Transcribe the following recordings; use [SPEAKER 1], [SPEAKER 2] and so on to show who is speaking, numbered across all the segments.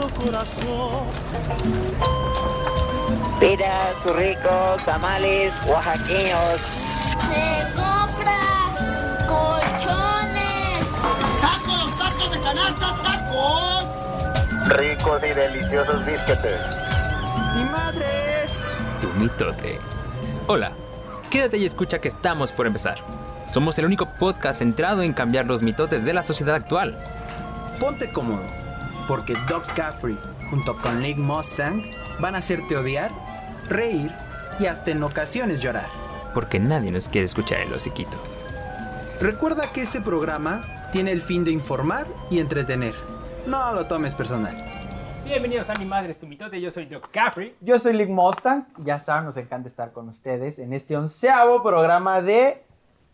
[SPEAKER 1] su corazón.
[SPEAKER 2] Piras, ricos, tamales, oaxaqueños.
[SPEAKER 3] Se compra colchones.
[SPEAKER 4] ¡Tacos, tacos de canasta, tacos!
[SPEAKER 5] Ricos y deliciosos bisquetes.
[SPEAKER 6] ¡Mi madres! Tu mitote. Hola, quédate y escucha que estamos por empezar. Somos el único podcast centrado en cambiar los mitotes de la sociedad actual.
[SPEAKER 7] Ponte cómodo, porque Doc Caffrey, junto con Nick Mustang, van a hacerte odiar, reír y hasta en ocasiones llorar.
[SPEAKER 6] Porque nadie nos quiere escuchar el hociquito.
[SPEAKER 7] Recuerda que este programa tiene el fin de informar y entretener. No lo tomes personal.
[SPEAKER 8] Bienvenidos a Mi Madre es tu mitote, yo soy Doc Caffrey.
[SPEAKER 9] Yo soy Lick Mustang. Ya saben, nos encanta estar con ustedes en este onceavo programa de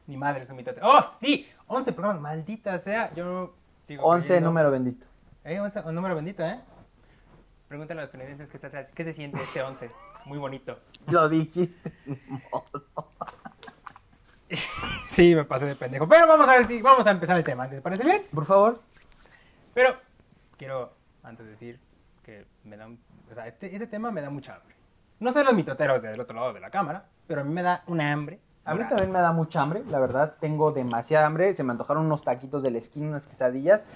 [SPEAKER 8] Mi Madre es tu mitote. ¡Oh, sí! 11 programas, maldita sea. Yo sigo
[SPEAKER 9] 11
[SPEAKER 8] creyendo-
[SPEAKER 9] número bendito.
[SPEAKER 8] Eh, 11, un número bendito, ¿eh? Pregúntale a los estadounidenses qué, tal- qué se siente este 11. Muy bonito.
[SPEAKER 9] Lo dijiste.
[SPEAKER 8] Sí, me pasé de pendejo. Pero vamos a, ver vamos a empezar el tema. ¿Les parece bien?
[SPEAKER 9] Por favor.
[SPEAKER 8] Pero quiero antes decir que me da un- o sea, este, este tema me da mucha hambre. No sé los mitoteros del otro lado de la cámara, pero a mí me da una hambre.
[SPEAKER 9] A mí también me da mucha hambre, la verdad. Tengo demasiada hambre. Se me antojaron unos taquitos de la esquina, unas quesadillas.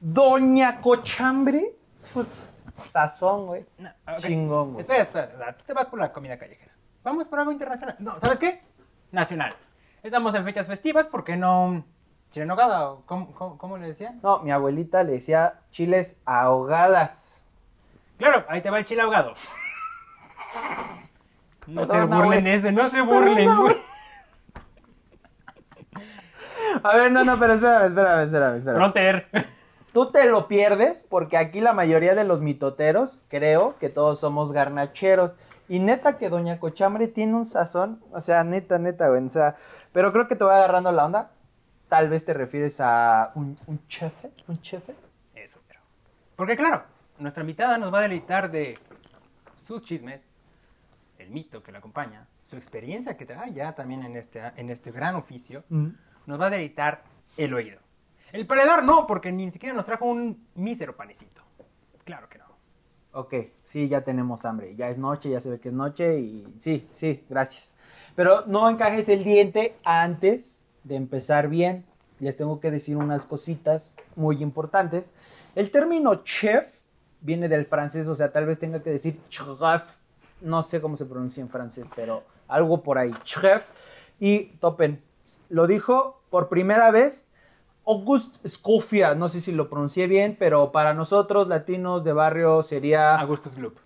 [SPEAKER 9] Doña Cochambre. Uf, sazón, güey.
[SPEAKER 8] No.
[SPEAKER 9] Chingón, güey.
[SPEAKER 8] Espera, espera. O sea, tú te vas por la comida callejera. Vamos por algo internacional. No, ¿sabes qué? Nacional. Estamos en fechas festivas, ¿por qué no chile en nogada? o ¿Cómo, cómo, cómo le decían?
[SPEAKER 9] No, mi abuelita le decía chiles ahogadas.
[SPEAKER 8] Claro, ahí te va el chile ahogado. No se burlen ese, no se burlen, güey.
[SPEAKER 9] A ver, no, no, pero espérame, espérame, espérame. espérame.
[SPEAKER 8] Fronter.
[SPEAKER 9] Tú te lo pierdes porque aquí la mayoría de los mitoteros, creo que todos somos garnacheros. Y neta que Doña Cochambre tiene un sazón, o sea, neta, neta, güey. O sea, pero creo que te voy agarrando la onda. Tal vez te refieres a un, un chefe, un chefe.
[SPEAKER 8] Eso, pero. Porque claro, nuestra invitada nos va a deleitar de sus chismes, el mito que la acompaña, su experiencia que trae ya también en este, en este gran oficio, nos va a deleitar el oído. El paladar no, porque ni siquiera nos trajo un mísero panecito. Claro que no.
[SPEAKER 9] Ok, sí, ya tenemos hambre. Ya es noche, ya se ve que es noche y sí, sí, gracias. Pero no encajes el diente antes de empezar bien. Les tengo que decir unas cositas muy importantes. El término chef viene del francés, o sea, tal vez tenga que decir chef. No sé cómo se pronuncia en francés, pero algo por ahí. Chef. Y topen, lo dijo por primera vez Auguste Escofia, no sé si lo pronuncié bien, pero para nosotros latinos de barrio sería
[SPEAKER 8] Augustus Gloop.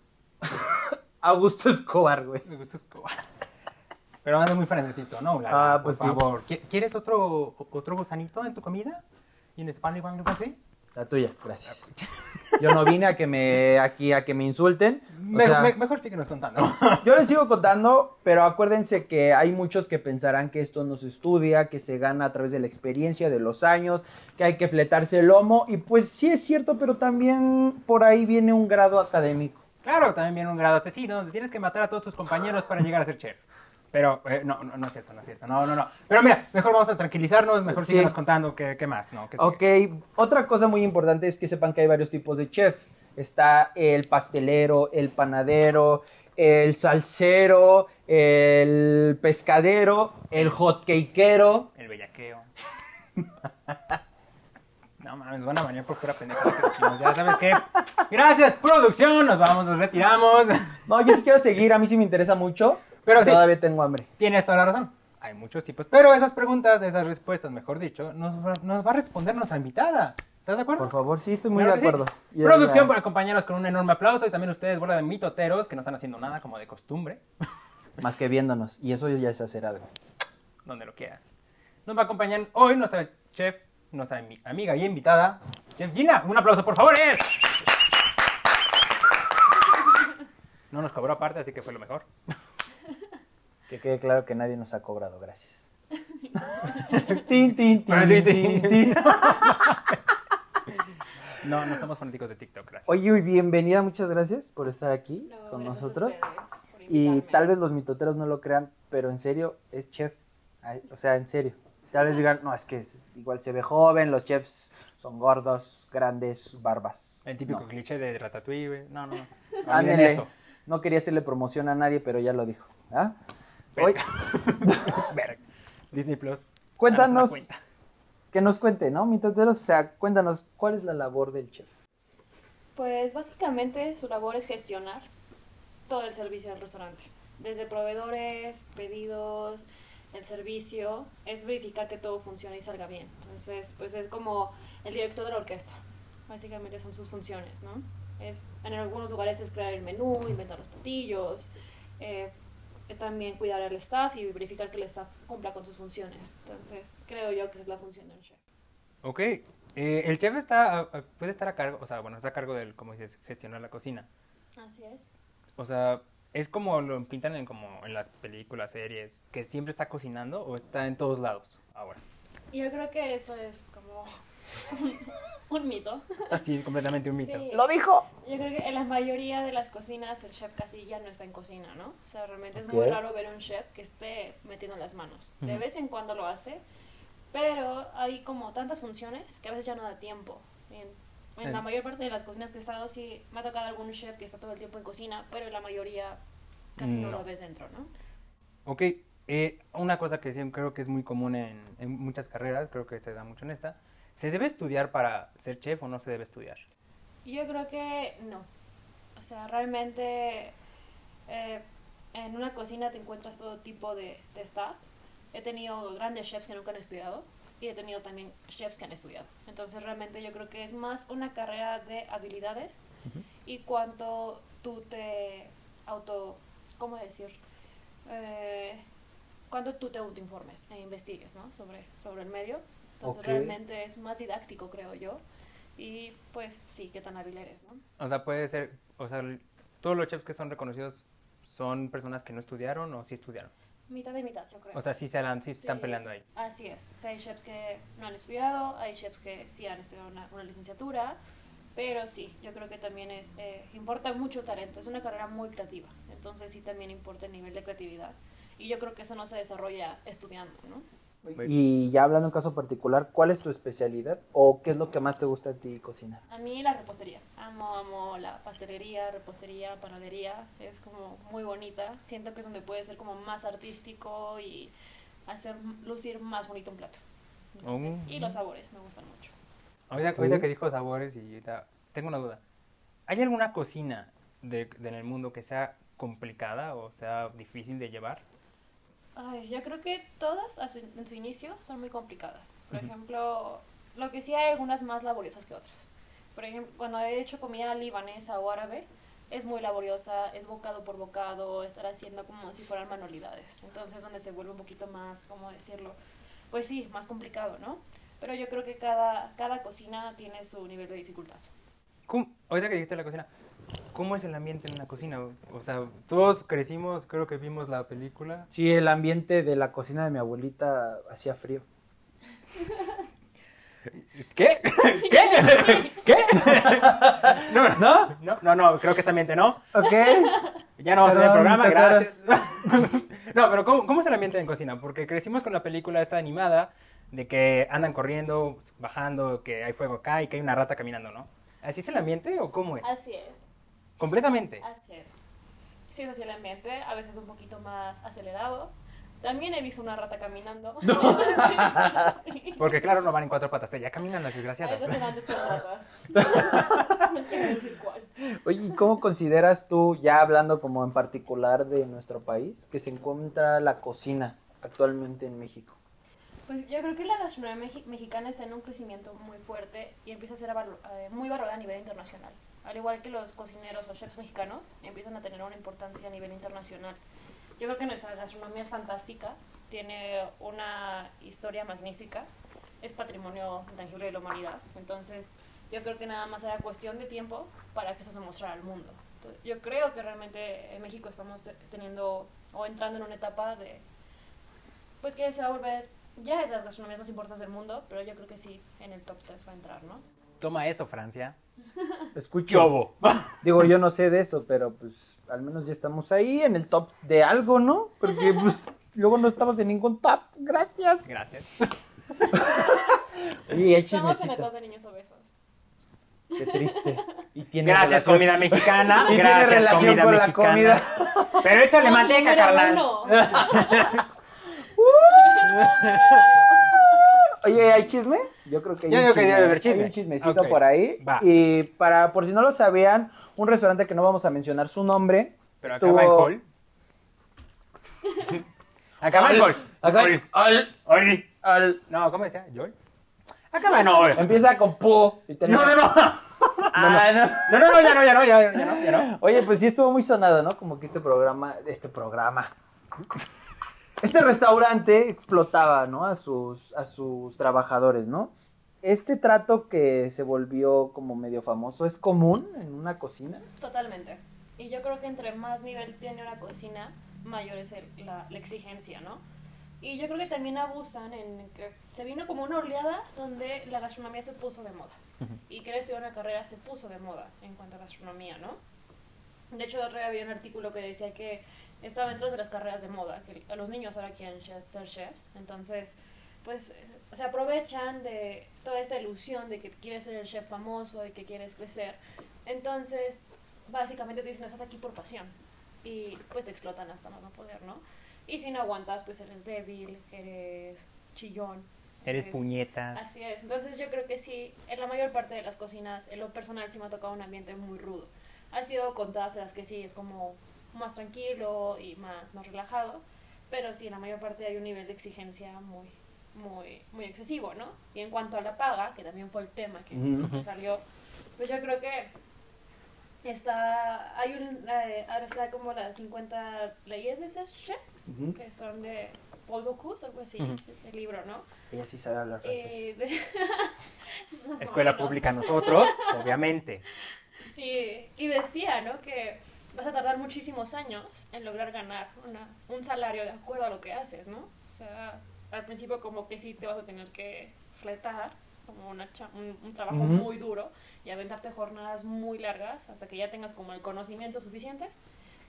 [SPEAKER 9] Augusto Escobar, güey.
[SPEAKER 8] Augustus Escobar. Pero anda muy francesito, ¿no?
[SPEAKER 9] Ah, pues
[SPEAKER 8] por
[SPEAKER 9] sí.
[SPEAKER 8] favor. ¿Qui- ¿Quieres otro, otro gusanito en tu comida? ¿Y en Spanish Bang así?
[SPEAKER 9] La tuya, gracias. Yo no vine a que me aquí a que me insulten. O
[SPEAKER 8] Me-
[SPEAKER 9] sea,
[SPEAKER 8] me- mejor síguenos contando.
[SPEAKER 9] yo les sigo contando, pero acuérdense que hay muchos que pensarán que esto no se estudia, que se gana a través de la experiencia, de los años, que hay que fletarse el lomo. Y pues sí es cierto, pero también por ahí viene un grado académico.
[SPEAKER 8] Claro, también viene un grado asesino donde tienes que matar a todos tus compañeros para llegar a ser chef. Pero, eh, no, no, no es cierto, no es cierto. No, no, no. Pero mira, mejor vamos a tranquilizarnos, mejor
[SPEAKER 9] Sí.
[SPEAKER 8] síguenos contando qué, qué más, ¿no? ¿Qué?
[SPEAKER 9] Ok, otra cosa muy importante es que sepan que hay varios tipos de chef. Está el pastelero, el panadero, el salsero, el pescadero, el hotcakeero.
[SPEAKER 8] El bellaqueo. No mames, van a venir por pura decimos. Ya sabes qué. Gracias, producción. Nos vamos, nos retiramos.
[SPEAKER 9] No, yo sí quiero seguir, a mí sí me interesa mucho,
[SPEAKER 8] Pero sí.
[SPEAKER 9] todavía tengo hambre.
[SPEAKER 8] Tienes toda la razón. Hay muchos tipos. Pero esas preguntas, esas respuestas, mejor dicho, nos, va- nos va a responder nuestra invitada. ¿Estás de acuerdo?
[SPEAKER 9] Por favor, sí, estoy muy
[SPEAKER 8] Claro
[SPEAKER 9] de
[SPEAKER 8] sí.
[SPEAKER 9] acuerdo.
[SPEAKER 8] Producción por acompañarnos con un enorme aplauso y también ustedes, bola de mitoteros, que no están haciendo nada como de costumbre,
[SPEAKER 9] Más que viéndonos, y eso ya es hacer algo.
[SPEAKER 8] donde lo quieran. Nos va a acompañar hoy nuestra chef, nuestra ami- amiga y invitada, Chef Gina. Un aplauso, por favor. ¡eh! No nos cobró aparte, así que fue lo mejor.
[SPEAKER 9] Que quede claro que nadie nos ha cobrado, gracias. tin, tin, tin, tin, tin.
[SPEAKER 8] No, no somos fanáticos de TikTok, gracias.
[SPEAKER 9] Oye, y bienvenida, muchas gracias por estar aquí con nosotros. Y tal vez los mitoteros no lo crean, pero en serio, es chef. O sea, en serio. Tal vez digan, no, es que es- igual se ve joven, los chefs Son gordos, grandes, barbas.
[SPEAKER 8] El típico
[SPEAKER 9] No.
[SPEAKER 8] cliché de Ratatouille, güey. No, no, no.
[SPEAKER 9] Ándele.
[SPEAKER 8] eso.
[SPEAKER 9] No quería hacerle promoción a nadie, pero ya lo dijo. ¿ah?
[SPEAKER 8] Verga.
[SPEAKER 9] Hoy.
[SPEAKER 8] Disney Plus.
[SPEAKER 9] cuéntanos,
[SPEAKER 8] cuenta.
[SPEAKER 9] que nos cuente, ¿no? Mitoteros, o sea, cuéntanos, ¿cuál es la labor del chef?
[SPEAKER 3] Pues básicamente su labor es gestionar todo el servicio del restaurante. Desde proveedores, pedidos, el servicio, es verificar que todo funcione y salga bien. Entonces, pues es como el director de la orquesta. Básicamente son sus funciones, ¿no? Es, en algunos lugares es crear el menú, inventar los platillos, eh, también cuidar al staff y verificar que el staff cumpla con sus funciones. Entonces, creo yo que esa es la función del chef.
[SPEAKER 8] Ok. eh, el chef está, puede estar a cargo, o sea, bueno, está a cargo del, como dices, gestionar la cocina.
[SPEAKER 3] Así es.
[SPEAKER 8] O sea, es como lo pintan en, como en las películas, series, que siempre está cocinando o está en todos lados ahora.
[SPEAKER 3] Yo creo que eso es como un mito.
[SPEAKER 8] Así, completamente un mito.
[SPEAKER 3] Sí.
[SPEAKER 9] ¡Lo dijo!
[SPEAKER 3] Yo creo que en la mayoría de las cocinas el chef casi ya no está en cocina, ¿no? O sea, realmente es muy raro ver un chef que esté metiendo las manos. De
[SPEAKER 8] Ujú.
[SPEAKER 3] vez en cuando lo hace, pero hay como tantas funciones que a veces ya no da tiempo. En, en la
[SPEAKER 8] Eh.
[SPEAKER 3] mayor parte de las cocinas que he estado, sí, me ha tocado algún chef que está todo el tiempo en cocina, pero la mayoría casi no,
[SPEAKER 8] No.
[SPEAKER 3] lo ves dentro, ¿no?
[SPEAKER 8] Ok, eh, una cosa que sí creo que es muy común en, en muchas carreras, creo que se da mucho en esta, ¿se debe estudiar para ser chef o no se debe estudiar?
[SPEAKER 3] Yo creo que no. O sea, realmente eh, en una cocina te encuentras todo tipo de, de staff. He tenido grandes chefs que nunca han estudiado y he tenido también chefs que han estudiado. Entonces realmente yo creo que es más una carrera de habilidades y cuánto tú te auto, ¿cómo decir? Eh, cuánto tú te autoinformes e investigues, ¿no? Sobre, sobre el medio. Entonces
[SPEAKER 9] Ok.
[SPEAKER 3] realmente es más didáctico, creo yo. Y pues sí, qué tan hábil eres, ¿no?
[SPEAKER 8] O sea, puede ser, o sea, todos los chefs que son reconocidos son personas que no estudiaron o sí estudiaron.
[SPEAKER 3] Mitad y mitad, yo creo.
[SPEAKER 8] O sea, sí se, han- sí se están
[SPEAKER 3] Sí,
[SPEAKER 8] peleando ahí.
[SPEAKER 3] Así es. O sea, hay chefs que no han estudiado, hay chefs que sí han estudiado una, una licenciatura, pero sí, yo creo que también es, eh, importa mucho talento. Es una carrera muy creativa, entonces sí también importa el nivel de creatividad. Y yo creo que eso no se desarrolla estudiando, ¿no?
[SPEAKER 9] Y ya hablando en caso particular, ¿cuál es tu especialidad o qué es lo que más te gusta a ti cocinar?
[SPEAKER 3] A mí la repostería. Amo, amo la pastelería, repostería, panadería. Es como muy bonita. Siento que es donde puede ser como más artístico y hacer lucir más bonito un plato. Entonces,
[SPEAKER 8] Oh.
[SPEAKER 3] Y los sabores me gustan mucho.
[SPEAKER 8] Ahorita, ahorita que dijo sabores y ahorita, tengo una duda. ¿Hay alguna cocina de, de en el mundo que sea complicada o sea difícil de llevar?
[SPEAKER 3] Ay, yo creo que todas a su- en su inicio son muy complicadas. Por ejemplo, lo que sí hay algunas más laboriosas que otras. Por ejemplo, cuando he hecho comida libanesa o árabe, es muy laboriosa, es bocado por bocado, estar haciendo como si fueran manualidades. Entonces, donde se vuelve un poquito más, ¿cómo decirlo? Pues sí, más complicado, ¿no? Pero yo creo que cada, cada cocina tiene su nivel de dificultad.
[SPEAKER 8] ¿Cómo- ahorita que dijiste la cocina, ¿cómo es el ambiente en una cocina? O sea, todos crecimos, creo que vimos la película.
[SPEAKER 9] Sí, el ambiente de la cocina de mi abuelita hacía frío.
[SPEAKER 8] ¿Qué? ¿Qué? ¿Qué? No,
[SPEAKER 9] ¿No?
[SPEAKER 8] no, no, no, creo que ese ambiente no.
[SPEAKER 9] Ok.
[SPEAKER 8] Ya no vamos a hacer el
[SPEAKER 9] Perdón,
[SPEAKER 8] programa, gracias. No, pero ¿cómo, ¿cómo es el ambiente en cocina? Porque crecimos con la película esta animada de que andan corriendo, bajando, que hay fuego acá y que hay una rata caminando, ¿no? ¿Así es el ambiente o cómo es?
[SPEAKER 3] Así es.
[SPEAKER 8] Completamente.
[SPEAKER 3] Así es. Sí, es así el ambiente, a veces un poquito más acelerado. También he visto una rata caminando. Sí.
[SPEAKER 8] Porque claro, no van en cuatro patas, ya caminan las desgraciadas.
[SPEAKER 3] restaurantes con ratas. No quiero decir cuál.
[SPEAKER 9] Oye, ¿y cómo consideras tú, ya hablando como en particular de nuestro país, que se encuentra la cocina actualmente en México?
[SPEAKER 3] Pues yo creo que la gastronomía mexi- mexicana está en un crecimiento muy fuerte y empieza a ser eh, muy valorada a nivel internacional. Al igual que los cocineros o chefs mexicanos empiezan a tener una importancia a nivel internacional. Yo creo que nuestra gastronomía es fantástica, tiene una historia magnífica, es patrimonio intangible de la humanidad. Entonces, yo creo que nada más era cuestión de tiempo para que eso se mostrara al mundo. Entonces, yo creo que realmente en México estamos teniendo o entrando en una etapa de pues que se va a volver ya esas gastronomías más importantes del mundo, pero yo creo que sí, en el top 3 va a entrar, ¿no?
[SPEAKER 8] Toma eso, Francia.
[SPEAKER 9] Escucho. Digo, yo no sé de eso, pero pues al menos ya estamos ahí en el top de algo, ¿no? Porque pues luego no estamos en ningún top. Gracias.
[SPEAKER 8] Gracias.
[SPEAKER 9] Y el
[SPEAKER 3] Estamos en el top de niños obes.
[SPEAKER 9] triste. Y tiene
[SPEAKER 8] Gracias,
[SPEAKER 9] relación-
[SPEAKER 8] comida mexicana.
[SPEAKER 9] Y tiene
[SPEAKER 8] Gracias,
[SPEAKER 9] relación
[SPEAKER 8] comida
[SPEAKER 9] con la
[SPEAKER 8] mexicana.
[SPEAKER 9] comida.
[SPEAKER 8] Pero échale manteca, carnal.
[SPEAKER 9] Oye, ¿hay chisme? Yo creo que hay
[SPEAKER 8] Yo
[SPEAKER 9] un
[SPEAKER 8] digo que
[SPEAKER 9] chisme.
[SPEAKER 8] debe haber chisme.
[SPEAKER 9] Hay un chismecito
[SPEAKER 8] Ok,
[SPEAKER 9] por ahí.
[SPEAKER 8] va.
[SPEAKER 9] Y para, por si no lo sabían, un restaurante que no vamos a mencionar su nombre.
[SPEAKER 8] Pero
[SPEAKER 9] estuvo-
[SPEAKER 8] acaba en hall. Acaba en hall. Hall.
[SPEAKER 9] al-
[SPEAKER 8] No, ¿cómo decía? ¿Joy? Acaba en hall.
[SPEAKER 9] Empieza con pu. y termina-
[SPEAKER 8] No, no, no.
[SPEAKER 9] Ah, no.
[SPEAKER 8] No, no, no, ya no, ya no, ya, ya no, ya no.
[SPEAKER 9] Oye, pues sí estuvo muy sonado, ¿no? Como que este programa, este programa. Este restaurante explotaba, ¿no? A sus, a sus trabajadores, ¿no? Este trato que se volvió como medio famoso, ¿es común en una cocina?
[SPEAKER 3] Totalmente. Y yo creo que entre más nivel tiene una cocina, mayor es el- la, la exigencia, ¿no? Y yo creo que también abusan en que se vino como una oleada donde la gastronomía se puso de moda. Y estudiar una carrera se puso de moda en cuanto a gastronomía, ¿no? De hecho, el otro día había un artículo que decía que estaba dentro de las carreras de moda, que los niños ahora quieren chef- ser chefs. Entonces, pues se aprovechan de toda esta ilusión de que quieres ser el chef famoso y que quieres crecer. Entonces, básicamente te dicen, estás aquí por pasión. Y pues te explotan hasta más no poder, ¿no? Y si no aguantas, pues eres débil, eres chillón.
[SPEAKER 8] Eres puñetas.
[SPEAKER 3] Así es. Entonces yo creo que sí, en la mayor parte de las cocinas, en lo personal sí me ha tocado un ambiente muy rudo. Ha sido contadas las que sí, es como más tranquilo y más, más relajado. Pero sí, en la mayor parte hay un nivel de exigencia muy, muy, muy excesivo, ¿no? Y en cuanto a la paga, que también fue el tema que, que salió, pues yo creo que está, hay un, eh, ahora está como las 50 leyes de ser chef, que son de Paul Bocuse, algo así, el libro, ¿no?
[SPEAKER 9] Ella sí sabe hablar francés.
[SPEAKER 3] Eh, de-
[SPEAKER 8] Escuela pública nosotros, obviamente.
[SPEAKER 3] Y, y decía, ¿no? Que vas a tardar muchísimos años en lograr ganar una, un salario de acuerdo a lo que haces, ¿no? O sea, al principio como que sí te vas a tener que fletar, como una cha- un, un trabajo
[SPEAKER 9] Ujú.
[SPEAKER 3] muy duro y aventarte jornadas muy largas hasta que ya tengas como el conocimiento suficiente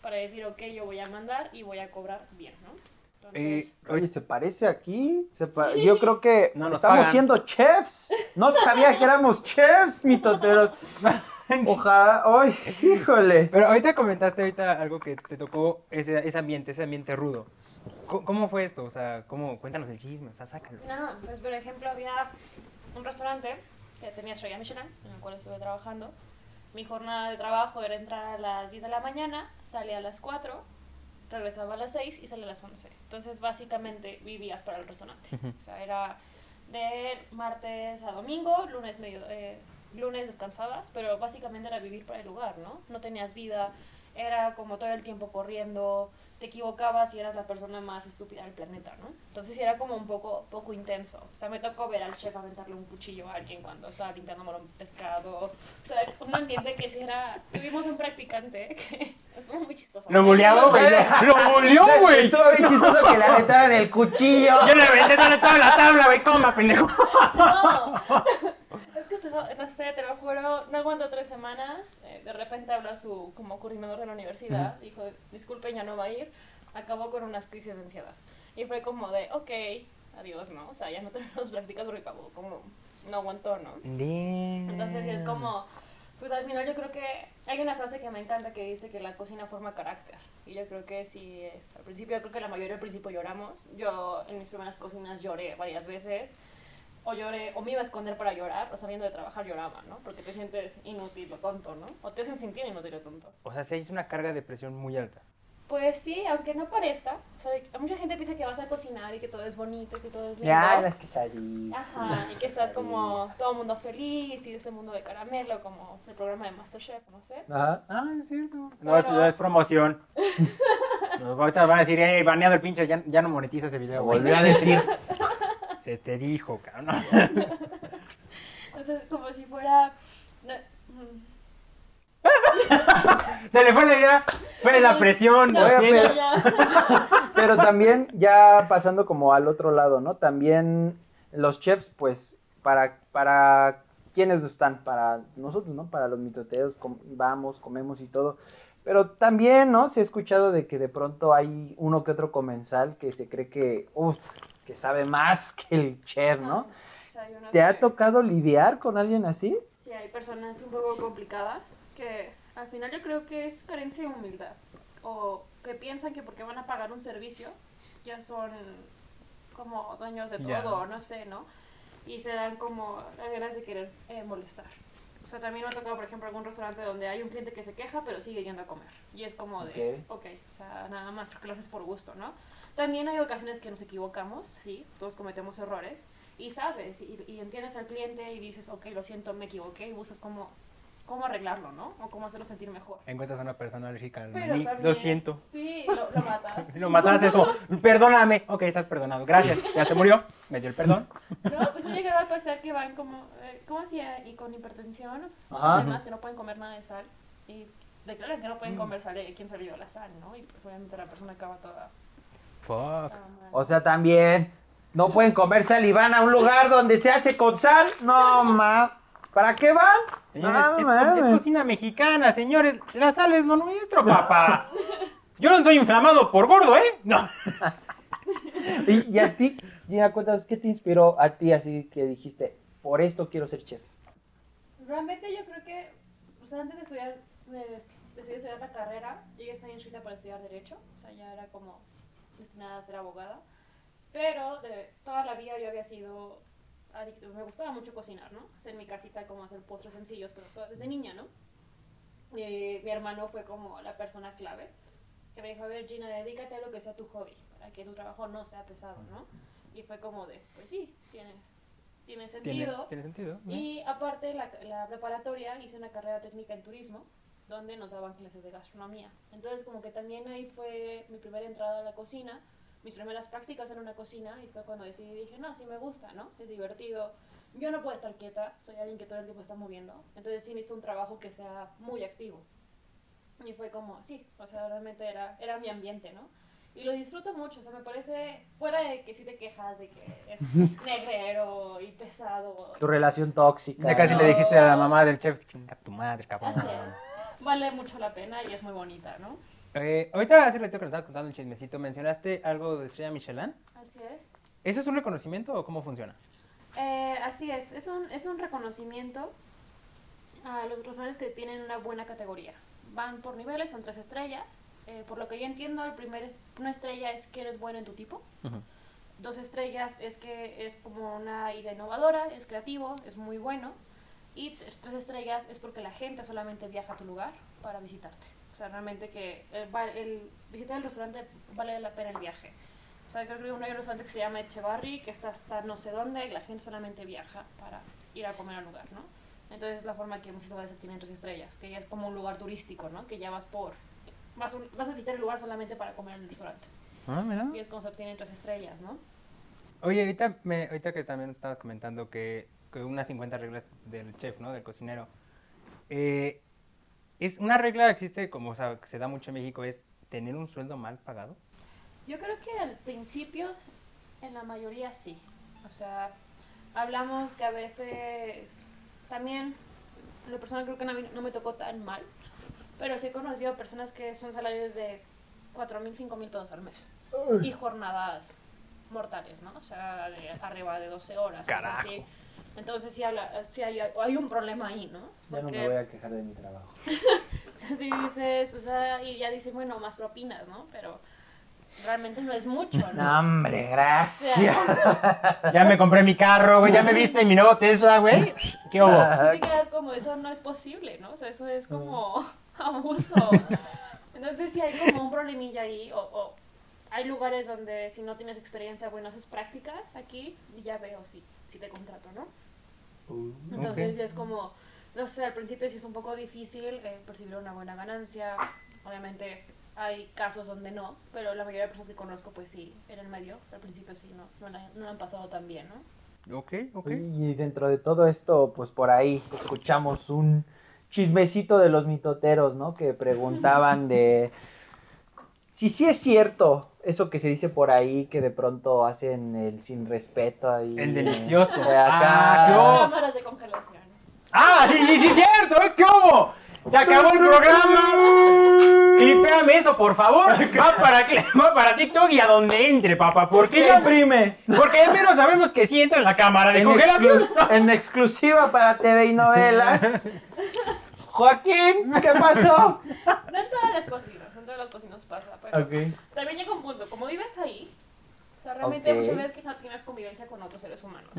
[SPEAKER 3] para decir, ok, yo voy a mandar y voy a cobrar bien, ¿no? Entonces,
[SPEAKER 8] Eh,
[SPEAKER 9] Oye, ¿se parece aquí? Se pa- Yo creo que
[SPEAKER 8] No nos
[SPEAKER 9] estamos
[SPEAKER 8] pagan.
[SPEAKER 9] siendo chefs. No sabía que éramos chefs, mitoteros. Ojalá. ¡Ay, híjole!
[SPEAKER 8] Pero ahorita comentaste ahorita algo que te tocó ese, ese ambiente, ese ambiente rudo. ¿Cómo, cómo fue esto? O sea, ¿cómo? Cuéntanos el chisme, o sea, sácalo.
[SPEAKER 3] No, pues por ejemplo había un restaurante que tenía estrella Michelin, en el cual estuve trabajando. Mi jornada de trabajo era entrar a las 10 de la mañana, salía a las 4, regresaba a las 6 y salía a las 11. Entonces básicamente vivías para el restaurante. O sea, era de martes a domingo, lunes medio, eh, lunes descansabas, pero básicamente era vivir para el lugar, ¿no? No tenías vida, era como todo el tiempo corriendo, te equivocabas y eras la persona más estúpida del planeta, ¿no? Entonces sí era como un poco, poco intenso. O sea, me tocó ver al chef aventarle un cuchillo a alguien cuando estaba limpiando un pescado. O sea, un ambiente que sí era... Tuvimos un practicante que estuvo muy chistoso.
[SPEAKER 8] Lo buleaba, güey. Lo buleó, güey.
[SPEAKER 9] Estuvo bien chistoso que le aventaran el cuchillo.
[SPEAKER 8] Yo le aventé toda la tabla, güey. Coma, pendejo.
[SPEAKER 3] No, no sé, te lo juro, no aguanto tres semanas. eh, de repente habla su como coordinador de la universidad, dijo, disculpe, ya no va a ir. Acabó con unas crisis de ansiedad. Y fue como de, ok, adiós, ¿no? O sea, ya no tenemos prácticas porque acabó como, no aguantó, ¿no? Entonces sí, es como, pues al final yo creo que hay una frase que me encanta que dice que la cocina forma carácter. Y yo creo que sí es, al principio yo creo que la mayoría al principio lloramos. Yo en mis primeras cocinas lloré varias veces. O lloré, o me iba a esconder para llorar, o saliendo de trabajar lloraba, ¿no? Porque te sientes inútil o tonto, ¿no? O te hacen sentir inútil o tonto.
[SPEAKER 8] O sea, se hizo una carga de presión muy alta.
[SPEAKER 3] Pues sí, aunque no parezca. O sea, mucha gente piensa que vas a cocinar y que todo es bonito y que todo es lindo.
[SPEAKER 9] Ya, las quesadillas.
[SPEAKER 3] Ajá, y que estás como todo el mundo feliz y ese mundo de caramelo, como el programa de Masterchef, no sé.
[SPEAKER 9] Ajá.
[SPEAKER 8] Ah, es cierto. No, es,
[SPEAKER 3] Pero-
[SPEAKER 8] no es promoción. Ahorita van a decir, eh, baneado el pinche, ya, ya no monetiza ese video.
[SPEAKER 9] Volvió a decir.
[SPEAKER 8] Se te dijo, cabrón.
[SPEAKER 3] Entonces, como si fuera... no, mm,
[SPEAKER 8] Se le fue la idea. Fue la presión.
[SPEAKER 3] no,
[SPEAKER 9] pero-. Pero también, ya pasando como al otro lado, ¿no? También los chefs, pues, para, para quienes están, para nosotros, ¿no? Para los mitoteos, com- vamos, comemos y todo. Pero también, ¿no? Se ha escuchado de que de pronto hay uno que otro comensal que se cree que, uf, que sabe más que el chef, ¿no?
[SPEAKER 3] O sea,
[SPEAKER 9] ¿Te ha tocado lidiar con alguien así?
[SPEAKER 3] Sí, hay personas un poco complicadas que al final yo creo que es carencia de humildad. O que piensan que porque van a pagar un servicio ya son como dueños de todo, o no sé, ¿no? Y se dan como las ganas de querer eh, molestar. O sea, también me ha tocado, por ejemplo, algún restaurante donde hay un cliente que se queja, pero sigue yendo a comer. Y es como de, ok, o sea, nada más creo que lo haces por gusto, ¿no? También hay ocasiones que nos equivocamos, sí, todos cometemos errores. Y sabes, y, y entiendes al cliente y dices, ok, lo siento, me equivoqué, y buscas cómo, cómo arreglarlo, ¿no? O cómo hacerlo sentir mejor.
[SPEAKER 8] Encuentras a una persona alérgica al Lo siento.
[SPEAKER 3] Sí, lo, lo matas.
[SPEAKER 8] Lo mataste es como, perdóname. Ok, estás perdonado. Gracias. Ya se murió. Me dio el perdón.
[SPEAKER 3] No, pues me llegaba a pasar que van como, eh, ¿cómo hacía? Y con hipertensión,
[SPEAKER 9] Ajá.
[SPEAKER 3] además que no pueden comer nada de sal. Y declaran que no
[SPEAKER 8] Mm.
[SPEAKER 3] pueden comer sal de quien salió la sal, ¿no? Y pues obviamente la persona acaba toda,
[SPEAKER 8] Fuck.
[SPEAKER 9] O sea, también no pueden comer sal y van a un lugar donde se hace con sal. No, ma. ¿Para qué van?
[SPEAKER 8] Señores,
[SPEAKER 9] No,
[SPEAKER 8] es, cocina mexicana, señores. La sal es lo nuestro, papá. Yo no estoy inflamado por gordo, ¿eh? No.
[SPEAKER 9] Y, y a ti, Gina, cuéntanos, ¿qué te inspiró a ti así que dijiste, por esto quiero ser chef?
[SPEAKER 3] Realmente yo creo que, o sea, antes de estudiar, de, decidí estudiar la carrera, yo ya estaba inscrita para estudiar Derecho, o sea, ya era como destinada a ser abogada, pero de toda la vida yo había sido adicta, me gustaba mucho cocinar, ¿no? Sea, en mi casita como hacer postres sencillos, pero todo, desde niña, ¿no? Y mi hermano fue como la persona clave, que me dijo, a ver, Gina, dedícate a lo que sea tu hobby, para que tu trabajo no sea pesado, ¿no? Y fue como de, pues sí, tienes, tiene
[SPEAKER 8] Tiene,
[SPEAKER 3] sentido.
[SPEAKER 8] tiene sentido. ¿no?
[SPEAKER 3] Y aparte, la, la preparatoria hice una carrera técnica en turismo, donde nos daban clases de gastronomía. Entonces, como que también ahí fue mi primera entrada a la cocina, mis primeras prácticas en una cocina, y fue cuando decidí, dije, no, sí me gusta, ¿no? Es divertido. Yo no puedo estar quieta, soy alguien que todo el tiempo está moviendo. Entonces, sí necesito un trabajo que sea muy activo. Y fue como, sí, o sea, realmente era, era mi ambiente, ¿no? Y lo disfruto mucho, o sea, me parece, fuera de que sí te quejas de que es negrero y pesado,
[SPEAKER 9] Tu relación tóxica.
[SPEAKER 8] Ya casi
[SPEAKER 3] No.
[SPEAKER 8] le dijiste a la mamá del chef, chinga tu madre, cabrón.
[SPEAKER 3] Así es. Vale mucho la pena y es muy bonita, ¿no?
[SPEAKER 8] Eh, ahorita hace ratito que nos estabas contando el chismecito, mencionaste algo de Estrella Michelin.
[SPEAKER 3] Así es.
[SPEAKER 8] ¿Eso es un reconocimiento o cómo funciona?
[SPEAKER 3] Eh, así es, es un, es un reconocimiento a los restaurantes que tienen una buena categoría. Van por niveles, son tres estrellas. Eh, por lo que yo entiendo, el primer es- una estrella es que eres bueno en tu tipo.
[SPEAKER 8] Ujú.
[SPEAKER 3] Dos estrellas es que es como una idea innovadora, es creativo, es muy bueno. Y tres estrellas es porque la gente solamente viaja a tu lugar para visitarte. O sea, realmente que el, visitar el restaurante vale la pena el viaje. O sea, creo que hay un restaurante que se llama Echevarri, que está hasta no sé dónde, y la gente solamente viaja para ir a comer al lugar, ¿no? Entonces es la forma que muchos lugares tienen tres estrellas, que ya es como un lugar turístico, ¿no? Que ya vas por... Vas, un- vas a visitar el lugar solamente para comer en el restaurante.
[SPEAKER 8] Ah, mira.
[SPEAKER 3] Y es como se obtienen tres estrellas, ¿no?
[SPEAKER 8] Oye, ahorita, me, ahorita que también estabas comentando que unas 50 reglas del chef, ¿no? Del cocinero. Eh, es una regla que existe, como o sea, que se da mucho en México, es tener un sueldo mal pagado.
[SPEAKER 3] Yo creo que al principio, en la mayoría sí. O sea, hablamos que a veces también, la persona creo que no, me- no me tocó tan mal, pero sí he conocido personas que son salarios de 4 mil, 5 mil pesos al mes. Y jornadas mortales, ¿no? O sea, de arriba de 12 horas.
[SPEAKER 8] Carajo.
[SPEAKER 3] así. Entonces sí, habla, sí hay, hay un problema ahí, ¿no?
[SPEAKER 9] Ya no
[SPEAKER 3] Porque-
[SPEAKER 9] me voy a quejar de mi trabajo.
[SPEAKER 3] si dices, o sea, y ya dicen, bueno, más propinas, ¿no? Pero realmente no es mucho, ¿no?
[SPEAKER 9] No, hombre,
[SPEAKER 3] O
[SPEAKER 9] gracias.
[SPEAKER 3] sea,
[SPEAKER 8] Ya me compré mi carro, güey. Ya me viste en mi nuevo Tesla, güey. ¿Qué hubo?
[SPEAKER 3] sí te quedas como, eso no es posible, ¿no? O sea, eso es como abuso. Entonces sí hay como un problemilla ahí, o, o hay lugares donde si no tienes experiencia, bueno, haces prácticas aquí y ya veo si, si te contrato, ¿no? Entonces
[SPEAKER 8] Ok.
[SPEAKER 3] ya es como, no sé, al principio sí es un poco difícil eh, percibir una buena ganancia. Obviamente hay casos donde no, pero la mayoría de personas que conozco, pues sí, en el medio, al principio sí, no, no, la- no lo han pasado tan bien, ¿no?
[SPEAKER 8] Ok, ok.
[SPEAKER 9] Y dentro de todo esto, pues por ahí escuchamos un chismecito de los mitoteros, ¿no? Que preguntaban de si sí es cierto eso que se dice por ahí, que de pronto hacen el sin respeto ahí.
[SPEAKER 8] El delicioso.
[SPEAKER 9] Eh, acá.
[SPEAKER 8] Ah, ¿qué hubo?
[SPEAKER 3] Cámaras de congelación.
[SPEAKER 8] ¡Ah, sí, sí, sí, cierto! ¿eh? ¿Qué hubo? Se acabó el programa. Clipéame eso, por favor. Va para, va para TikTok y a donde entre, papá. Porque
[SPEAKER 9] Se
[SPEAKER 8] ya
[SPEAKER 9] imprime.
[SPEAKER 8] Porque al menos sabemos que sí entra en la cámara de
[SPEAKER 9] En,
[SPEAKER 8] congelación.
[SPEAKER 9] exclu- en exclusiva para TV y novelas. Joaquín, ¿qué pasó?
[SPEAKER 3] No en todas las cocinas, no todas las cocinas pasa. Pero
[SPEAKER 9] Ok.
[SPEAKER 3] también llega un punto, como vives ahí, o sea, realmente
[SPEAKER 9] Ok.
[SPEAKER 3] muchas veces que no tienes convivencia con otros seres humanos.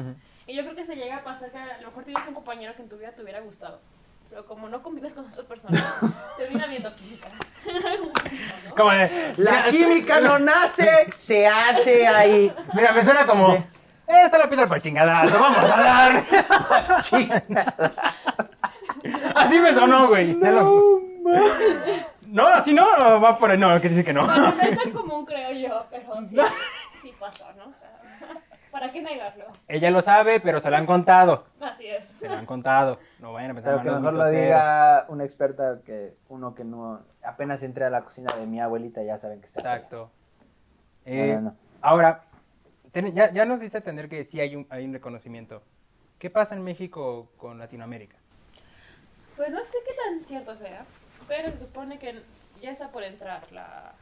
[SPEAKER 3] Y yo creo que se llega a pasar que a lo mejor tienes un compañero que en tu vida te hubiera gustado. Pero como no convives con otras personas, termina viendo química. ¿no?
[SPEAKER 8] Como de,
[SPEAKER 9] La química no nace, se hace ahí.
[SPEAKER 8] Mira, me suena como. Eh, está la piedra para chingadazo, vamos a dar. así me sonó, güey. te lo- No, así no, no, va por ahí. No, que dice que no.
[SPEAKER 3] Bueno, no es tan común, creo yo, pero sí, sí pasó, ¿no? O sea, ¿para qué negarlo?
[SPEAKER 8] Ella lo sabe, pero se lo han contado.
[SPEAKER 3] Así es.
[SPEAKER 8] Se lo han contado. No vayan a pensar
[SPEAKER 9] Pero que
[SPEAKER 8] malos
[SPEAKER 9] mejor lo
[SPEAKER 8] mitoteros.
[SPEAKER 9] diga una experta que uno que no apenas entré a la cocina de mi abuelita ya saben que está.
[SPEAKER 8] Exacto. Eh,
[SPEAKER 9] No, no, no.
[SPEAKER 8] Ahora, ten- ya, ya nos dice entender que sí hay un, hay un reconocimiento. ¿Qué pasa en México con Latinoamérica?
[SPEAKER 3] Pues no sé qué tan cierto sea, pero se supone que ya está por entrar la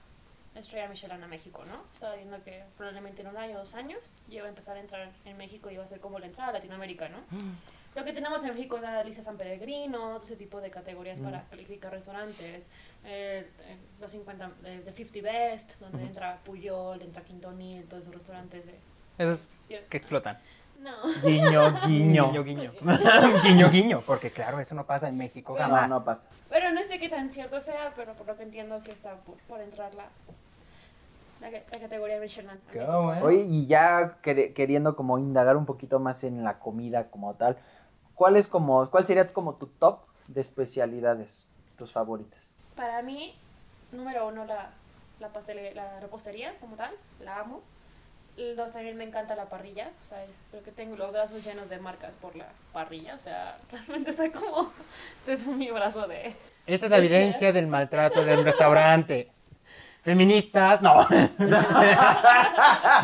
[SPEAKER 3] estrella Michelin a México, ¿no? Estaba viendo que probablemente en un año o dos años ya va a empezar a entrar en México y va a ser como la entrada a Latinoamérica, ¿no? Lo que tenemos en México es la lista San Peregrino, todo ese tipo de categorías para calificar restaurantes, eh, eh, los 50 de, de 50 Best, donde entra Puyol, entra Quintonil, todos esos restaurantes de...
[SPEAKER 8] Esos
[SPEAKER 3] cier-
[SPEAKER 8] que explotan.
[SPEAKER 3] No.
[SPEAKER 9] Guiño, guiño.
[SPEAKER 8] Guiño, guiño. guiño, guiño. Porque claro, eso no pasa en México
[SPEAKER 3] No,
[SPEAKER 8] jamás.
[SPEAKER 9] No, no pasa.
[SPEAKER 3] Pero no sé qué tan cierto sea, pero por lo que entiendo sí está por, por entrar la, la, la categoría Michelin.
[SPEAKER 8] bueno.
[SPEAKER 9] Oye, y ya queriendo como indagar un poquito más en la comida como tal, ¿cuál es como, cuál sería como tu top de especialidades, tus favoritas?
[SPEAKER 3] Para mí, número uno, la, la, pastelería, la repostería como tal, la amo. El dos, también me encanta la parrilla. O sea, creo que tengo los brazos llenos de marcas por la parrilla. O sea, realmente está como... Este es mi brazo de...
[SPEAKER 8] Esa es la evidencia del maltrato del restaurante. Feministas, no.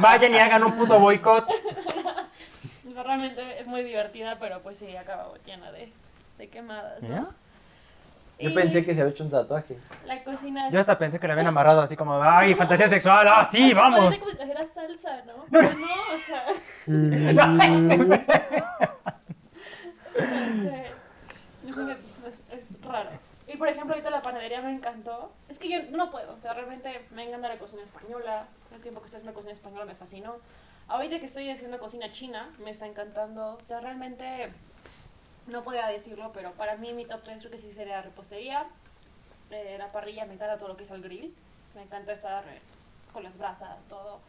[SPEAKER 8] Vayan y hagan un puto boicot.
[SPEAKER 3] o sea, realmente es muy divertida, pero pues sí, acabo llena de, de quemadas. ¿no?
[SPEAKER 8] ¿Ya?
[SPEAKER 9] Yo
[SPEAKER 3] Y
[SPEAKER 9] pensé que se había hecho un tatuaje.
[SPEAKER 3] La cocina...
[SPEAKER 8] Yo hasta pensé que le habían amarrado así como, ay, fantasía sexual, ah, sí, vamos.
[SPEAKER 3] Parece como si trajera salsa, ¿no? Pero no, o sea... no sé. No sé, Es, es raro. Y por ejemplo, ahorita la panadería me encantó. Es que yo no puedo, o sea, realmente me encanta la cocina española. El tiempo que estoy haciendo cocina española me fascinó. Ahorita que estoy haciendo cocina china, me está encantando. O sea, realmente no podía decirlo, pero para mí mi top 3 creo que sí sería repostería. Eh, la parrilla, me encanta todo lo que es el grill. Me encanta estar con las brasas, todo.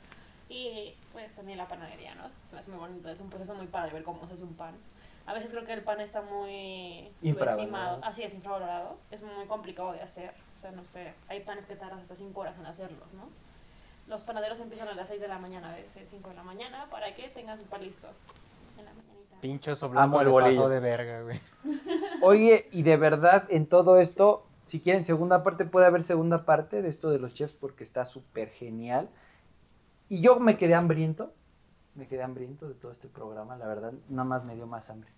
[SPEAKER 3] Y pues también la panadería, ¿no? Se me hace muy bonito, es un proceso muy padre ver cómo se hace un pan. A veces creo que el pan está muy subestimado. Así es, infravalorado. Es muy complicado de hacer. O sea, no sé, hay panes que tardan hasta 5 horas en hacerlos, ¿no? Los panaderos empiezan a las 6 de la mañana, a veces 5 de la mañana, para que tengas un pan listo en la mañanita.
[SPEAKER 8] Pincho
[SPEAKER 9] Amo
[SPEAKER 8] blanco
[SPEAKER 9] el
[SPEAKER 8] se
[SPEAKER 9] bolillo.
[SPEAKER 8] pasó de verga, güey.
[SPEAKER 9] Oye, y de verdad, en todo esto, si quieren segunda parte, puede haber segunda parte de esto de los chefs porque está súper genial. Y yo me quedé hambriento, me quedé hambriento de todo este programa, la verdad, nada más me dio más hambre.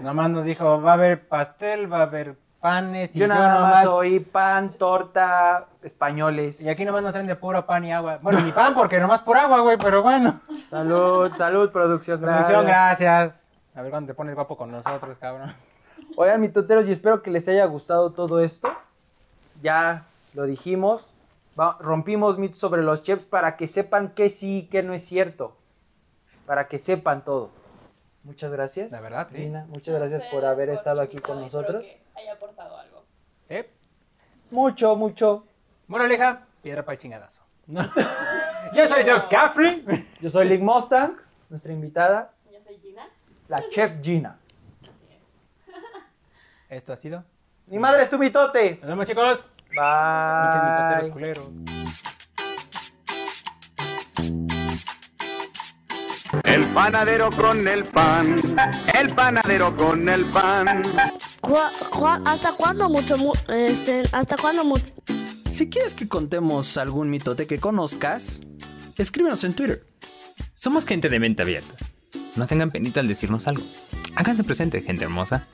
[SPEAKER 8] Nomás nos dijo, va a haber pastel, va a haber panes y
[SPEAKER 9] yo
[SPEAKER 8] yo,
[SPEAKER 9] nada más oí pan, torta, españoles.
[SPEAKER 8] Y aquí nomás nos traen de puro pan y agua. Bueno, ni pan porque nomás por agua, güey, pero bueno.
[SPEAKER 9] Salud, salud, producción.
[SPEAKER 8] Producción,
[SPEAKER 9] gracias.
[SPEAKER 8] gracias. A ver cuándo te pones guapo con nosotros, cabrón.
[SPEAKER 9] Oigan, mis toteros, y espero que les haya gustado todo esto. Ya lo dijimos. Va- rompimos mitos sobre los chefs para que sepan que sí y que no es cierto. Para que sepan todo. Muchas gracias.
[SPEAKER 8] La verdad, sí.
[SPEAKER 9] Gina, muchas gracias por haber estado aquí con nosotros.
[SPEAKER 3] que haya aportado algo.
[SPEAKER 8] ¿Sí?
[SPEAKER 9] Mucho, mucho.
[SPEAKER 8] Moraleja, piedra para el chingadazo. Yo soy Doug Caffrey.
[SPEAKER 9] Yo soy Lick Mustang, nuestra invitada. La chef Gina.
[SPEAKER 3] Así es.
[SPEAKER 8] Esto ha sido.
[SPEAKER 9] Mi madre es tu mitote.
[SPEAKER 8] Nos vemos, chicos. Pinches mitoteros
[SPEAKER 9] Bye.
[SPEAKER 8] culeros.
[SPEAKER 5] El panadero con el pan. El panadero con el pan.
[SPEAKER 1] ¿Hasta cuándo mucho, mu- este, hasta cuándo mucho?
[SPEAKER 7] Si quieres que contemos algún mitote que conozcas, escríbenos en Twitter.
[SPEAKER 6] Somos gente de mente abierta. No tengan penita al decirnos algo. Háganse presente, gente hermosa.